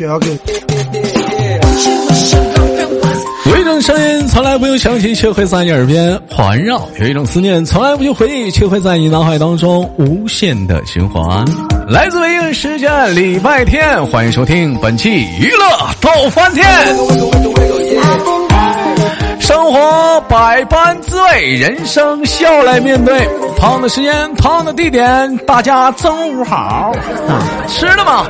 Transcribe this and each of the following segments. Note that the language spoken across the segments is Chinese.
有一种声音从来不用响起，却会在你耳边环绕；有一种思念从来不用回忆，却会在你脑海当中无限的循环。来自北京时间礼拜天，欢迎收听本期娱乐逗翻天。生活百般滋味，人生笑来面对。胖的时间，胖的地点，大家中午好。吃了吗？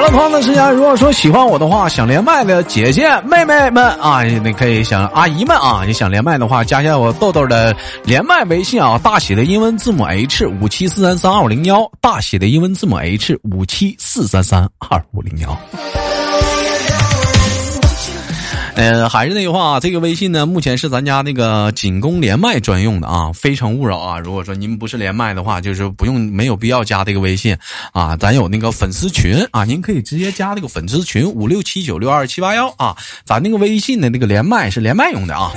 好了，朋友们，时间如果说喜欢我的话，想连麦的姐姐妹妹们啊，你可以想阿姨们啊，你想连麦的话，加一下我豆豆的连麦微信啊，大写的英文字母 H 五七四三三二五零幺，大写的英文字母 H 五七四三三二五零幺。呃，还是那句话，这个微信呢，目前是咱家那个仅供连麦专用的啊，非诚勿扰啊。如果说您不是连麦的话，就是不用没有必要加这个微信啊。咱有那个粉丝群啊，您可以直接加那个粉丝群五六七九六二七八幺啊。咱那个微信的那个连麦是连麦用的啊。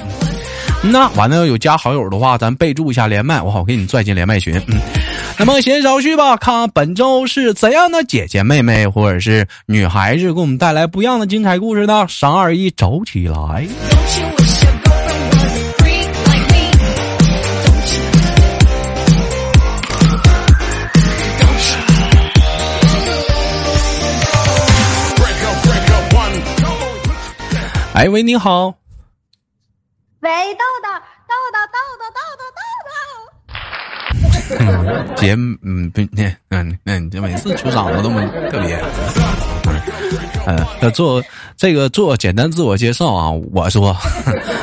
那完了有加好友的话，咱备注一下连麦，我好给你拽进连麦群。嗯。那么闲少叙吧，看本周是怎样的姐姐妹妹或者是女孩子给我们带来不一样的精彩故事呢？三二一，走起来！哎喂，你好。喂，豆豆，豆豆，豆豆，豆豆豆。姐，嗯，不，那，嗯，嗯，这每次出场都这么特别。嗯，要做这个做简单自我介绍啊。我说，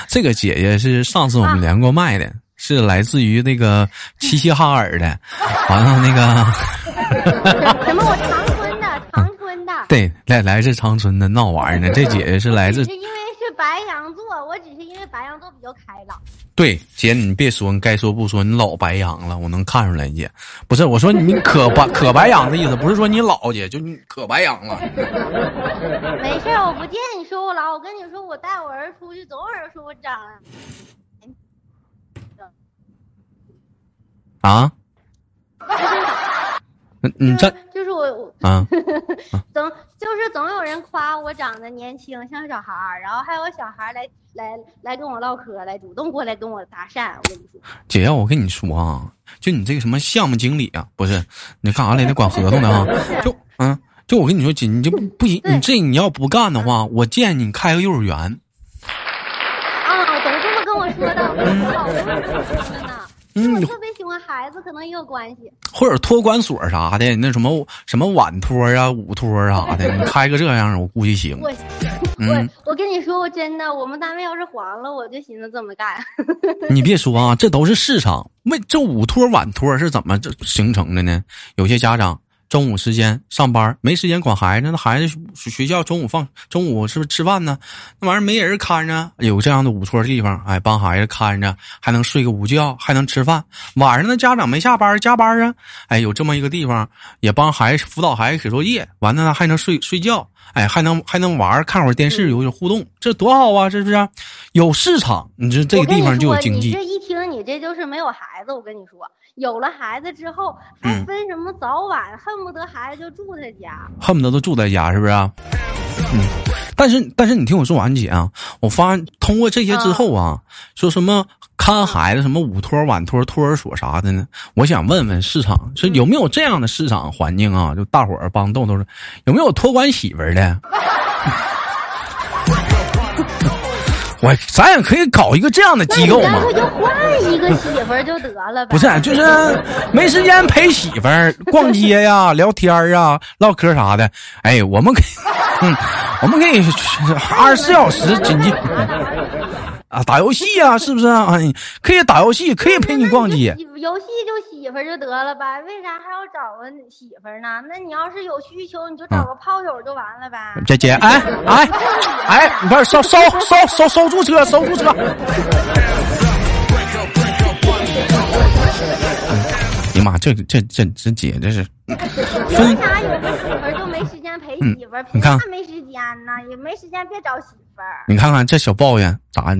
这个姐姐是上次我们连过麦的，是来自于那个齐齐哈尔的。完了那个，什么？我长春的，长春的。对，来来自长春的闹玩呢。这姐姐是来自。白羊座，我只是因为白羊座比较开朗。对，姐，你别说，你该说不说，你老白羊了，我能看出来，姐。不是，我说你可白 可白羊的意思，不是说你老姐，就你可白羊了。没事，我不见你说我老，我跟你说，我带我儿子出去，总有人说我长。啊？你这就是我啊，总就是总有人夸我长得年轻，像小孩儿，然后还有小孩来来来跟我唠嗑，来主动过来跟我搭讪。我跟你说，姐姐，我跟你说啊，就你这个什么项目经理啊，不是你干啥来？你管 合同的啊？就嗯，就我跟你说，姐，你就不行，你这你要不干的话，我建议你开个幼儿园。啊，都这么跟我说的，公说的呢。我特别喜欢孩子，可能也有关系。或者托管所啥的，那什么什么晚托啊、午托啥的，你开个这样，我估计行。我我我跟你说，我真的，我们单位要是黄了，我就寻思这么干。你 别说啊，这都是市场。没这午托晚托是怎么这形成的呢？有些家长。中午时间上班没时间管孩子，那孩子学校中午放中午是不是吃饭呢？那玩意儿没人看着，有这样的午托地方，哎，帮孩子看着，还能睡个午觉，还能吃饭。晚上的，家长没下班加班啊，哎，有这么一个地方，也帮孩子辅导孩子写作业，完了呢还能睡睡觉，哎，还能还能玩，看会儿电视，有点互动，这多好啊！是不是？有市场，你说这个地方就有经济。这一听，你这就是没有孩子。我跟你说。有了孩子之后，还分什么早晚，恨不得孩子就住他家，恨不得都住在家，是不是？嗯，但是但是你听我说完，姐啊，我发现通过这些之后啊，说什么看孩子，什么午托、晚托、托儿所啥的呢？我想问问市场，是有没有这样的市场环境啊？就大伙儿帮豆豆有没有托管媳妇儿的？我咱也可以搞一个这样的机构嘛？就换一个媳妇儿就得了呗。不是，就是没时间陪媳妇儿逛街呀、聊天啊、唠嗑啥的。哎，我们可以，嗯，我们可以二十四小时紧急。啊，打游戏呀，是不是啊？可以打游戏，可以陪你逛街。游戏就媳妇儿就得了呗，为啥还要找个媳妇儿呢？那你要是有需求，你就找个炮友就完了呗。姐姐，哎哎哎，你快收收收收收住车，收住车。哎呀妈，这这这这姐这是。为啥有个媳妇儿就没时间陪媳妇儿？你看没时间呢，也没时间别找媳你看看这小抱怨咋？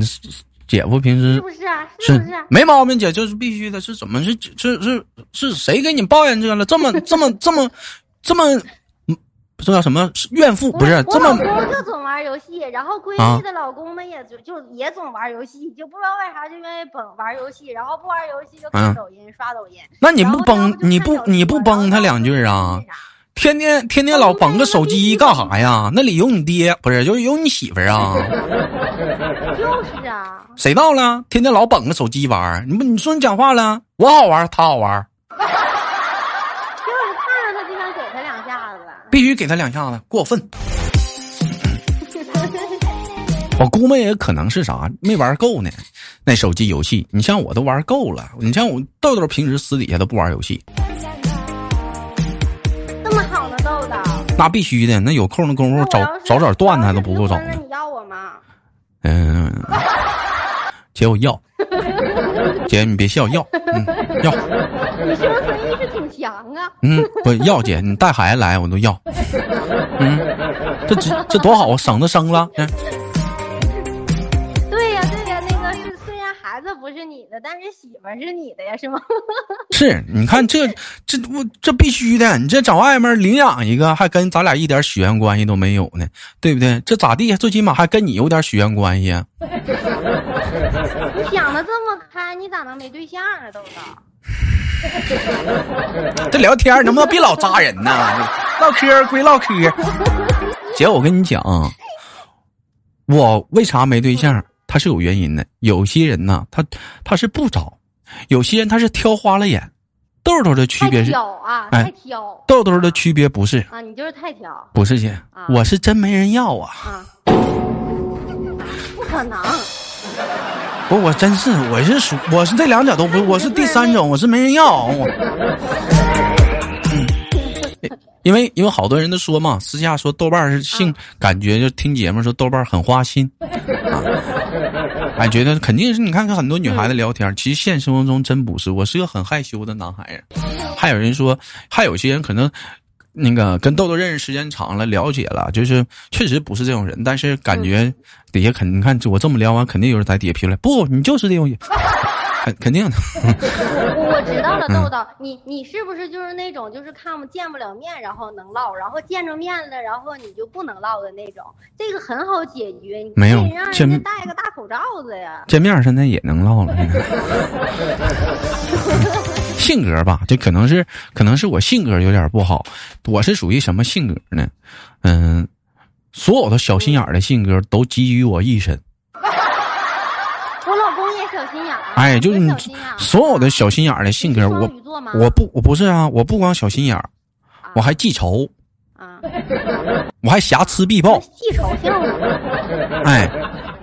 姐夫平时是不是啊？是不是？没毛病，姐，就是必须的。是怎么是是是是谁给你抱怨这个了？这么 这么这么这么，这叫什么怨妇？不是这么。我老公就总玩游戏，然后闺蜜的老公们也就就也总玩游戏，就不知道为啥就愿意崩玩游戏，然后不玩游戏就看抖音刷抖音。那你不崩你不你不崩他两句啊？天天天天老捧个手机干啥呀？那里有你爹，不是就是有你媳妇儿啊？就是啊。谁到了？天天老捧个手机玩，你不你说你讲话了？我好玩，他好玩。就是看着他就想给他两下子。必须给他两下子，过分。我估摸也可能是啥，没玩够呢。那手机游戏，你像我都玩够了。你像我豆豆平时私底下都不玩游戏。那必须的，那有空的功夫找找点段子都不够找呢。你要我吗？嗯，姐我要。姐你别笑，要，嗯，要。你生存意识挺强啊。嗯，不要姐，你带孩子来我都要。嗯，这这这多好啊，省得生了。嗯。是你的，但是媳妇是你的呀，是吗？是，你看这 这我这必须的，你这找外面领养一个，还跟咱俩一点血缘关系都没有呢，对不对？这咋地？最起码还跟你有点血缘关系。啊 你想的这么开，你咋能没对象啊，豆豆？这聊天能不能别老扎人呢？唠嗑归唠嗑，姐，我跟你讲，我为啥没对象？他是有原因的，有些人呢，他他是不找，有些人他是挑花了眼。豆豆的区别是挑啊，太挑。豆豆的区别不是啊，你就是太挑。不是姐，我是真没人要啊。啊，不可能。不，我真是，我是属，我是这两者都不，我是第三种，我是没人要。因为因为好多人都说嘛，私下说豆瓣是性感觉就听节目说豆瓣很花心，啊，哎，觉得肯定是你看看很多女孩子聊天，其实现实生活中真不是，我是个很害羞的男孩子。还有人说，还有些人可能那个跟豆豆认识时间长了，了解了，就是确实不是这种人，但是感觉底下肯你看我这么聊完，肯定有人在底下评论，不，你就是这种人。肯肯定的，我我知道了，豆豆，你你是不是就是那种就是看不见不了面，然后能唠，然后见着面了，然后你就不能唠的那种？这个很好解决，你没有让人家戴个大口罩子呀。见面现在也能唠了。性格吧，这可能是可能是我性格有点不好。我是属于什么性格呢？嗯，所有的小心眼的性格都集于我一身。哎，就是你所有的小心眼儿的性格，我我不我不是啊，我不光小心眼儿，我还记仇啊，我还瑕疵必报。记仇像哎，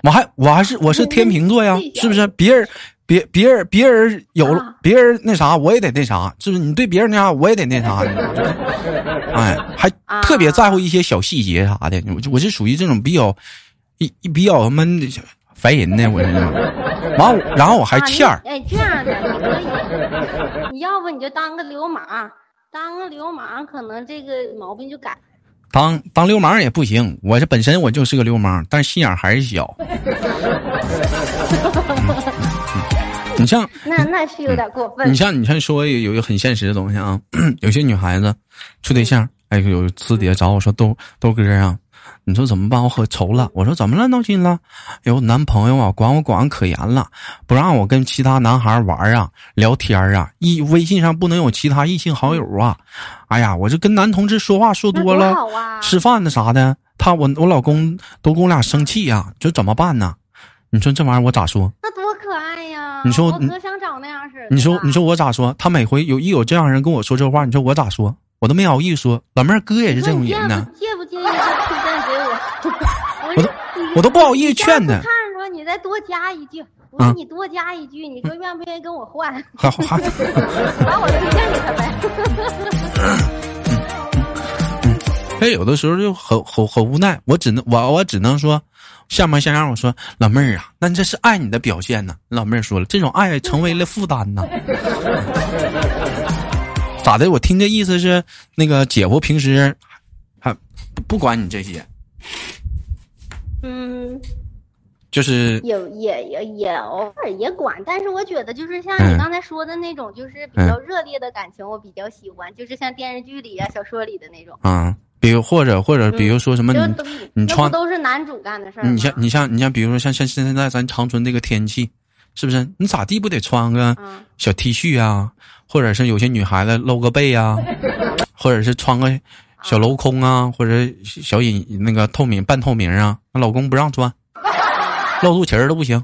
我还我还是我是天秤座呀，是不是？别人别别人别人有别人那啥，我也得那啥，是不是？你对别人那啥，我也得那啥。哎，还特别在乎一些小细节啥的。我我是属于这种比较一比较闷的。烦人呢，我是，完我，然后我还欠儿。哎，这样的你可以，你要不你就当个流氓，当个流氓可能这个毛病就改。当当流氓也不行，我这本身我就是个流氓，但是心眼还是小。你像那那是有点过分。你像你像说有有一个很现实的东西啊，有些女孩子处对象，哎，有私底下找我说豆豆哥啊。你说怎么办？我可愁了。我说怎么了？闹心了？有男朋友啊，管我管可严了，不让我跟其他男孩玩啊，聊天啊，一微信上不能有其他异性好友啊。哎呀，我就跟男同志说话说多了，吃饭的啥的，他我我老公都跟我俩生气呀，就怎么办呢？你说这玩意儿我咋说？那多可爱呀！你说我可想找那样式你说你说我咋说？他每回有一有这样人跟我说这话，你说我咋说？我都没好意思说。老妹儿哥也是这种人呢。介不介意我？我都我都不好意思劝他。看着你再多加一句，我说你多加一句，你说愿不愿意跟我换？好好好，把我推荐给他呗。哎，有的时候就很很很无奈，我只能我我只能说，下模像样。我说老妹儿啊，那这是爱你的表现呢。老妹儿说了，这种爱成为了负担呢。咋的？我听这意思是，那个姐夫平时还不管你这些。嗯，就是也也也也偶尔也管，但是我觉得就是像嗯你刚才说的那种，就是比较热烈的感情，我比较喜欢，就是像电视剧里啊、小说里的那种。啊，比如或者或者比如说什么你穿都是男主干的事儿？你像你像你像比如说像像现在咱长春这个天气，是不是？你咋地不得穿个嗯小 T 恤啊，或者是有些女孩子露个背啊，或者是穿个小镂空啊，或者小隐那个透明半透明啊，那老公不让穿，露肚脐儿都不行。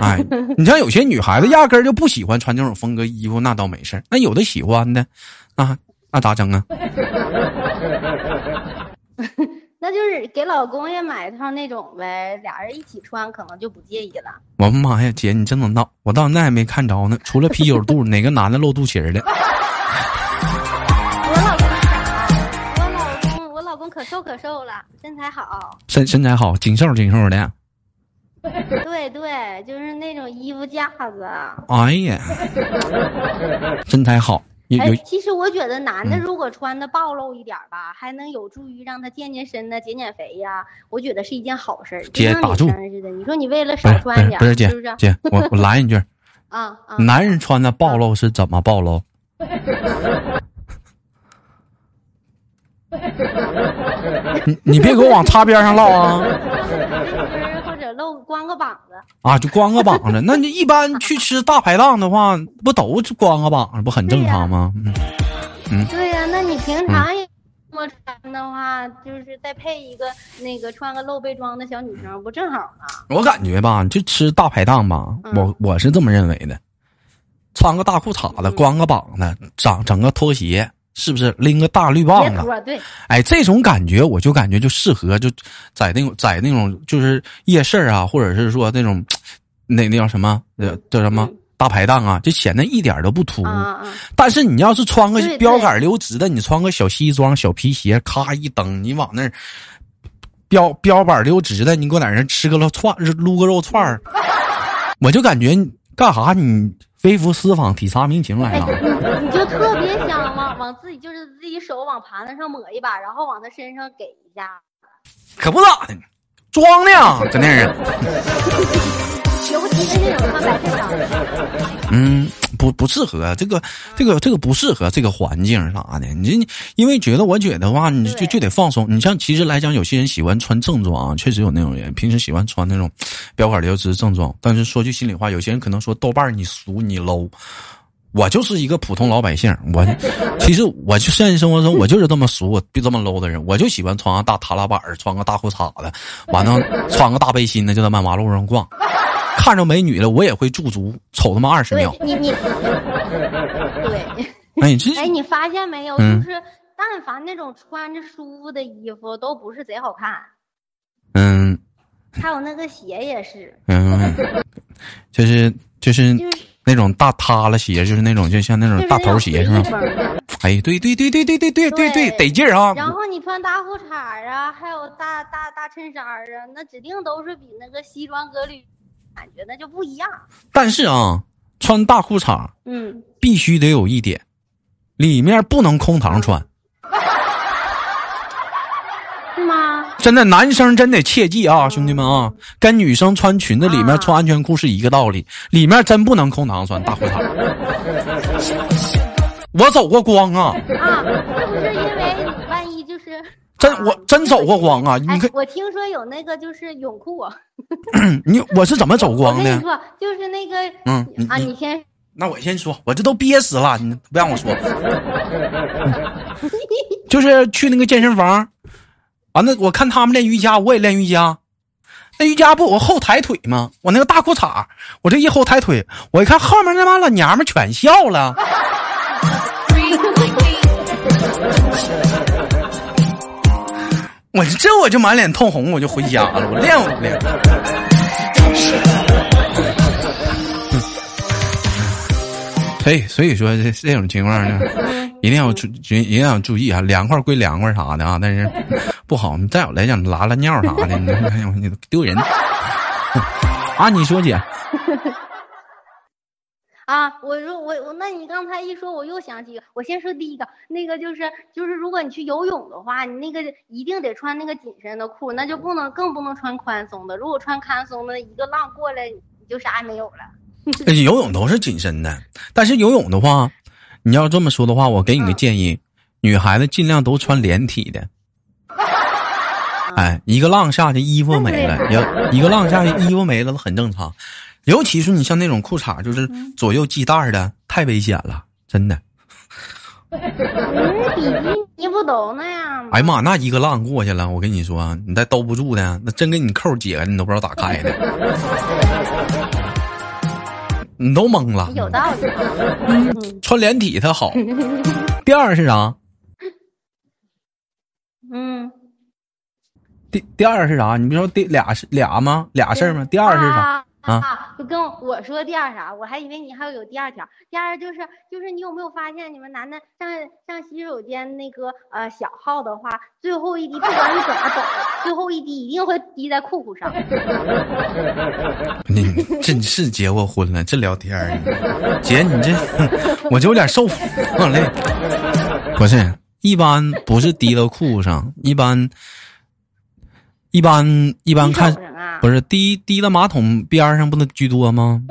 哎，你像有些女孩子压根儿就不喜欢穿这种风格衣服，那倒没事儿那有的喜欢的，啊，那咋整啊？那就是给老公也买一套那种呗，俩人一起穿可能就不介意了。我妈呀，姐，你真能闹！我到现在还没看着呢，除了啤酒肚，哪个男的露肚脐儿的？可瘦可瘦了，身材好。身身材好，紧瘦紧瘦的。对对，就是那种衣服架子。哎呀，身材好，其实我觉得男的嗯如果穿的暴露一点儿吧，还能有助于让他健健身呢、减减肥呀、我觉得是一件好事姐打住你说你为了少穿点不是姐是不是？姐，我我拦一句，啊啊！男人穿的暴露是怎么暴露？你你别给我往擦边上唠啊！或者露光个膀子，啊，就光个膀子。那你一般去吃大排档的话，不都是光个膀子，不很正常吗？嗯，对呀、那你平常也这么穿的话，就是再配一个那个穿个露背装的小女生，不正好吗？我感觉吧，就吃大排档吧，嗯我我是这么认为的，穿个大裤衩子，嗯光个膀子，整整个拖鞋，是不是拎个大绿棒子？对，哎，这种感觉我就感觉就适合就在那种在那种就是夜市啊，或者是说那种那那叫什么？呃叫什么？嗯大排档啊，就显得一点都不突兀。但是你要是穿个标杆溜直的，你穿个小西装、小皮鞋，咔一蹬，你往那儿标标板溜直的，你给我在那儿吃个肉串，撸个肉串儿，我就感觉干啥你微服私访、体察民情来了。你你就特别想往往自己就是自己手往盘子上抹一把，然后往他身上给一下，可不咋的，装的是。尤其是那种白衬衫。嗯，不不适合这个这个这个不适合这个环境啥的。你因为觉得我觉得话，你就就得放松。你像其实来讲，有些人喜欢穿正装啊，确实有那种人，平时喜欢穿那种标杆溜直正装。但是说句心里话，有些人可能说豆瓣儿你俗你 low。我就是一个普通老百姓，我其实我就现实生活中我就是这么俗，我别这么 low 的人，我就喜欢穿个大踏拉板儿，穿个大裤衩子，完了穿个大背心的，就在马路上逛。看着美女了，我也会驻足瞅他妈二十秒。对你你，对，哎，这哎，你发现没有？嗯就是但凡那种穿着舒服的衣服，都不是贼好看。嗯还有那个鞋也是，嗯，就是就是就是那种大塌了鞋，就是那种就像那种大头鞋是吧那种？随意风的哎，对对对对对对对对对，对得劲儿啊！然后你穿大裤衩儿啊，还有大大大衬衫儿啊，那指定都是比那个西装革履感觉那就不一样。但是啊，穿大裤衩嗯，必须得有一点，里面不能空膛穿。是吗？真的，男生真得切记啊，兄弟们啊，跟女生穿裙子里面啊穿安全裤是一个道理，里面真不能空膛穿大裤衩。我走过光啊，啊，是不是因为你万一就是？真啊我真走过光啊！你哎看，，我听说有那个就是泳裤，啊 你我是怎么走光的？跟你说，就是那个，嗯啊，你你先，那我先说，我这都憋死了，你不让我说。就是去那个健身房，完了我看他们练瑜伽，我也练瑜伽。那瑜伽不我后抬腿吗？我那个大裤衩，我这一后抬腿，我一看后面那帮老娘们全笑了。我这我就满脸通红，我就回家了。我练我不练。所 以所以说这这种情况呢，一定要注一定要注意啊，凉快归凉快啥的啊，但是 不好。你再有来讲拉拉尿啥的，你哎呦你丢人。啊，你说姐，啊，我说我我，那你刚才一说，我又想起，我先说第一个，那个就是就是，如果你去游泳的话，你那个一定得穿那个紧身的裤，那就不能更不能穿宽松的。如果穿宽松的，一个浪过来，你就啥也没有了。游泳都是紧身的，但是游泳的话，你要这么说的话，我给你个建议，女孩子尽量都穿连体的。哎，一个浪下去，衣服没了；要一个浪下去，衣服没了，都很正常。尤其是你像那种裤衩，就是左右系带的，太危险了，真的。比基尼不都那样吗？哎呀妈，那一个浪过去了，我跟你说，你再兜不住的，那真给你扣解了，你都不知道咋开的，你都懵了。有道理。穿连体它好。第二是啥？嗯。第第二是啥？你不说第俩是俩吗？俩事儿吗？第二是啥？啊，就跟我说第二啥，我还以为你还有第二条。第二就是就是你有没有发现，你们男的上上洗手间那个呃小号的话，最后一滴不管你怎么走，最后一滴一定会滴在裤裤上。你真是结过婚了，这聊天儿，姐你这我就有点受不了。不是，一般不是滴到裤上，一般一般一般看。不是滴滴到马桶边上不能居多吗？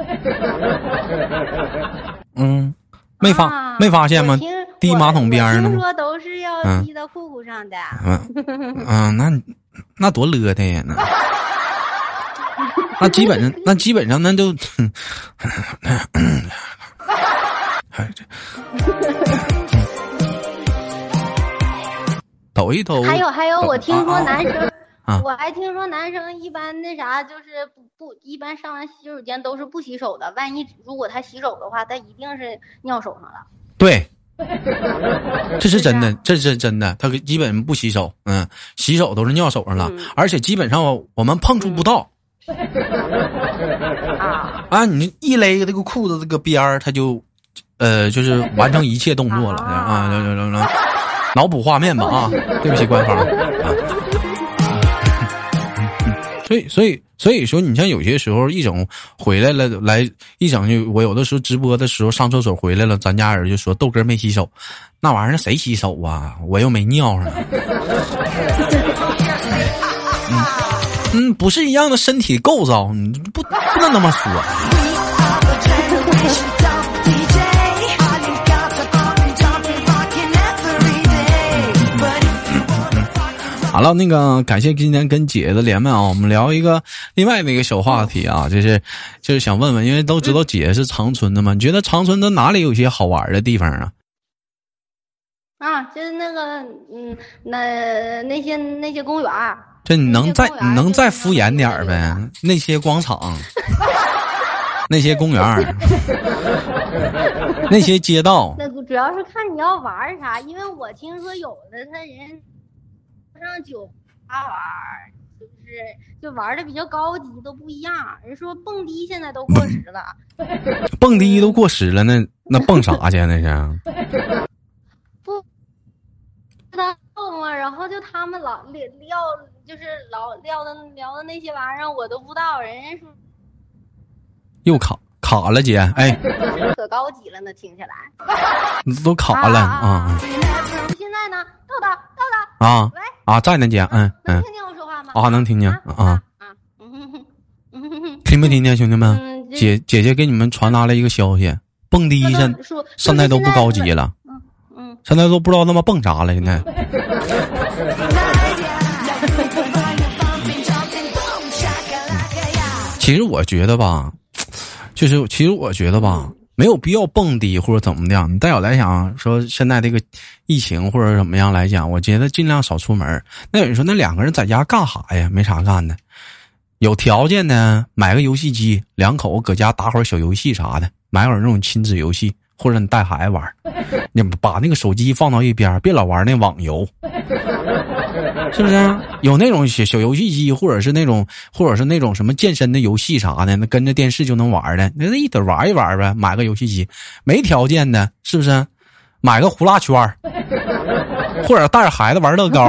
嗯，没发没发现吗？滴马桶边上听说都是要滴到裤裤上的。嗯嗯，那那多勒的呀！那 那基本上那基本上那就，抖一抖。还有还有，我听说男生。我还听说男生一般那啥，就是不不一般上完洗手间都是不洗手的。万一如果他洗手的话，他一定是尿手上了。对，这是真的，这是真的。他基本不洗手，嗯，洗手都是尿手上了，而且基本上我们碰触不到。啊，你一勒这个裤子这个边儿，他就呃，就是完成一切动作了 啊！脑补画面吧啊！对不起，官方啊。所以，所以，所以说，你像有些时候一整回来了，来一整就我有的时候直播的时候上厕所回来了，咱家人就说豆哥没洗手，那玩意儿谁洗手啊？我又没尿上。嗯嗯，不是一样的身体构造，你不不能那么说。好了，那个感谢今天跟姐的连麦啊，我们聊一个另外的一个小话题啊，就是就是想问问，因为都知道姐是长春的嘛，你觉得长春的哪里有些好玩的地方啊？啊，就是那个嗯，那那些那些公园这你能再你能再敷衍点儿呗？那些广场，那些公园那些街道。那主要是看你要玩啥，因为我听说有的他人。上酒吧玩，就是就玩的比较高级，都不一样。人说蹦迪现在都过时了，蹦迪都过时了，那那蹦啥去那是？不，他蹦啊，然后就他们老撂撂，就是老聊的聊的那些玩意儿，我都不知道。人家说又卡卡了，姐，哎，可高级了，呢听起来。都卡了啊。现在呢？豆豆，豆豆啊，喂。啊，在呢，姐，嗯嗯，能听见我说话吗？啊，能听见啊啊，听没听见，兄弟们？姐姐姐给你们传达了一个消息，蹦迪现现在都不高级了，嗯嗯，现在都不知道他妈蹦啥了，现在。其实我觉得吧，就是其实我觉得吧。没有必要蹦迪或者怎么的。你代表来讲说，现在这个疫情或者怎么样来讲，我觉得尽量少出门。那有人说，那两个人在家干啥呀？没啥干的。有条件呢，买个游戏机，两口搁家打会儿小游戏啥的，买会儿那种亲子游戏，或者你带孩子玩，你把那个手机放到一边，别老玩那网游。是不是有那种小小游戏机，或者是那种，或者是那种什么健身的游戏啥的？那跟着电视就能玩的，那一得玩一玩呗。买个游戏机，没条件的，是不是？买个呼啦圈 或者带着孩子玩乐高。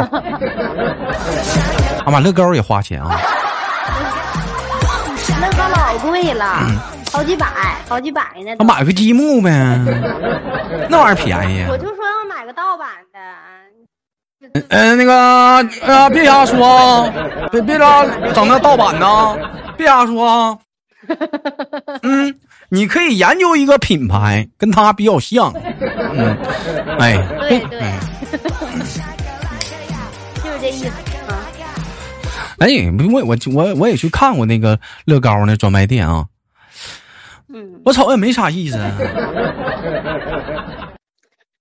啊买，乐高也花钱啊！乐高老贵了。好几百，好几百呢。那买个积木呗，那玩意儿便宜。我就说要买个盗版的。嗯，那个呃，别瞎说啊，别别拉整那盗版的，别瞎说啊。嗯，你可以研究一个品牌，跟它比较像。嗯，哎，对对，就是这意思啊。哎，我我我我也去看过那个乐高那专卖店啊。嗯，我瞅也没啥意思。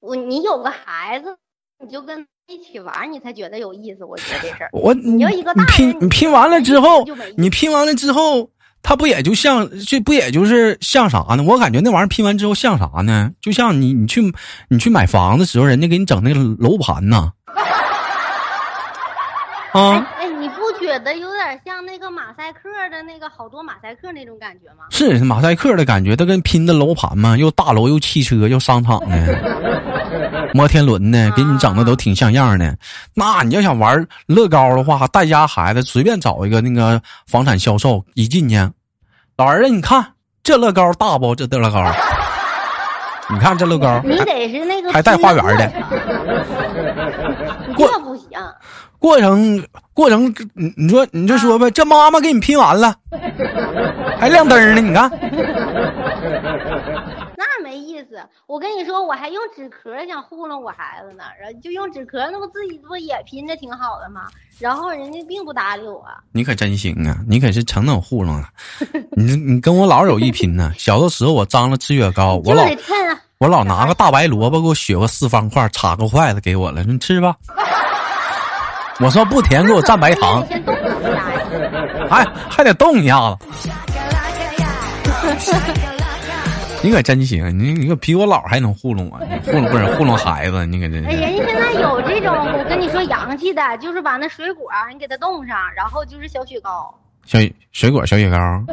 我你有个孩子，你就跟一起玩，你才觉得有意思。我觉得这事儿，我你要一个你拼你拼完了之后，你你拼完了之后，它不也就像这不也就是像啥呢？我感觉那玩意儿拼完之后像啥呢？就像你你去你去买房子时候，人家给你整那个楼盘呢。啊，哎，你不觉得有点像那个马赛克的那个好多马赛克那种感觉吗？是马赛克的感觉，它跟拼的楼盘嘛，又大楼又汽车又商场的，摩天轮呢，给你整的都挺像样的。那你要想玩乐高的话，带家孩子随便找一个那个房产销售，一进去，老儿子，你看这乐高大不？这乐高，你看这乐高，你得是那个还带花园的 过这不行。过程过程，你你说你就说呗，这妈妈给你拼完了，还亮灯呢，你看。我跟你说，我还用纸壳想糊弄我孩子呢，然后就用纸壳，那不自己不也拼着挺好的吗？然后人家并不搭理我。你可真行啊！你可是成能糊弄了。你你跟我老有一拼呢。小的时候我张罗吃雪糕，我老我老拿个大白萝卜给我削个四方块，插个筷子给我了，说你吃吧。我说不甜，给我蘸白糖，先动一下呀。还还得动一下子。你可真行，你你可比我姥还能糊弄我，你糊弄不是糊弄孩子，你可真哎，是。人家现在有这种，我跟你说洋气的，就是把那水果儿你给它冻上，然后就是小雪糕。小水果小雪糕，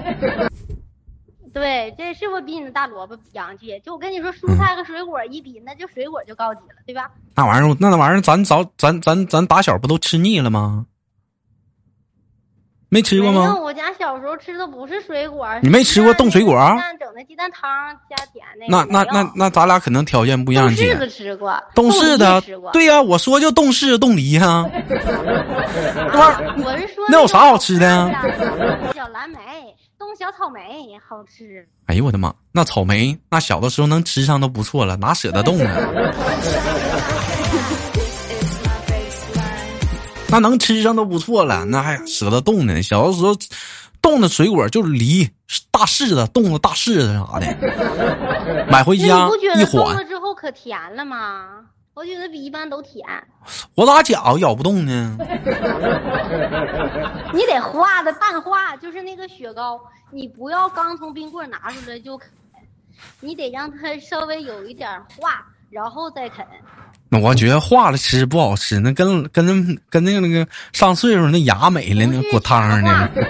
对，这是不是比你的大萝卜洋气？就我跟你说，蔬菜和水果一比，那就水果就高级了，对吧？那玩意儿那玩意儿咱早咱咱咱打小不都吃腻了吗？没吃过吗？我家小时候吃的不是水果。你没吃过冻水果儿鸡蛋整的鸡蛋汤加甜那那那那那咱俩可能条件不一样，冻柿子吃过，冻柿子吃过。，对呀、我说就冻柿子冻梨呀、啊，我是说那有啥好吃的小蓝莓，冻小草莓，好吃。哎呦我的妈，那草莓那小的时候能吃上都不错了，哪舍得冻啊？那能吃上都不错了，那还舍得冻呢？小的时候冻的水果就是梨、大柿子、冻的大柿子啥的，买回家一你不觉得冻了，之后可甜了吗？我觉得比一般都甜。我咋觉咬不动呢？你得化的半化，就是那个雪糕，你不要刚从冰棍拿出来就啃，你得让它稍微有一点化，然后再啃。那我觉得化了吃不好吃，那跟跟那跟那个那个上岁数那牙没了，那个果汤呢？呢？你得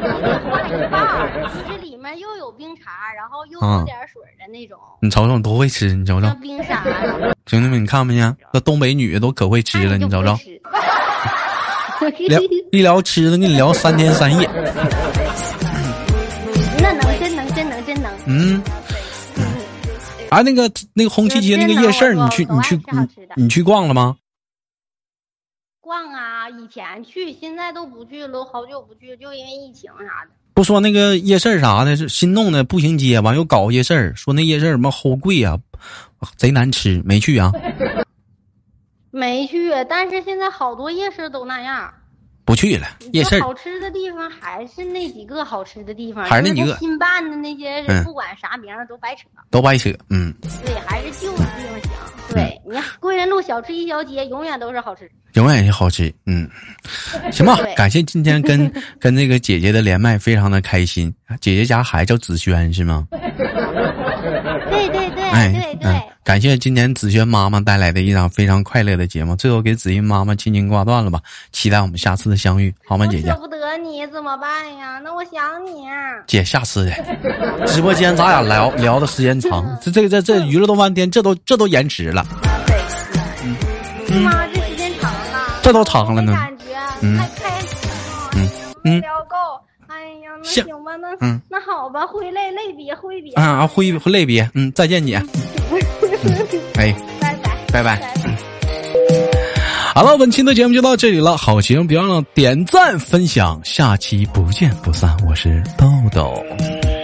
化一半儿，就是里面又有冰碴，然后又啊有点水的那种，你瞅瞅多会吃，你瞅瞅，冰沙。兄弟们，你看没见？那东北女的都可会吃了，哎你瞅瞅，瞅。聊一聊吃的，跟你聊三天三夜。那能真能真能真能。嗯，啊，那个那个红旗街那个夜市，你去你去你你去逛了吗？逛啊，以前去，现在都不去了，都好久不去，就因为疫情啥的。不说那个夜市啥的，是新弄的步行街，完又搞夜市，说那夜市什么齁贵啊，贼难吃，没去啊？没去，但是现在好多夜市都那样。不去了，夜市好吃的地方还是那几个好吃的地方，还是那几个新办的那些，嗯不管啥名儿都白扯。都白扯，嗯。对，还是旧的地方行。对你贵人路小吃一条街，永远都是好吃。永远是好吃，嗯，行吧，感谢今天跟 跟那个姐姐的连麦，非常的开心。姐姐家孩子叫子轩是吗？对对对哎，对对嗯，感谢今年子萱妈妈带来的一场非常快乐的节目。最后给子欣妈妈轻轻挂断了吧，期待我们下次的相遇，好吗，姐姐我舍？不得你怎么办呀？那我想你啊。姐，下次的直播间咱俩聊聊的时间长，这这这这娱乐多半天，这都这都延迟了，是吗？这时间长了，这都长了呢感觉嗯太开心了，嗯嗯聊够。哎呀，那行行吧，那嗯那好吧，挥泪泪别挥别，啊，挥泪别，嗯，再见姐，哎，拜拜拜拜。拜。好了，本期的节目就到这里了，好节目别忘了点赞分享，下期不见不散。我是豆豆。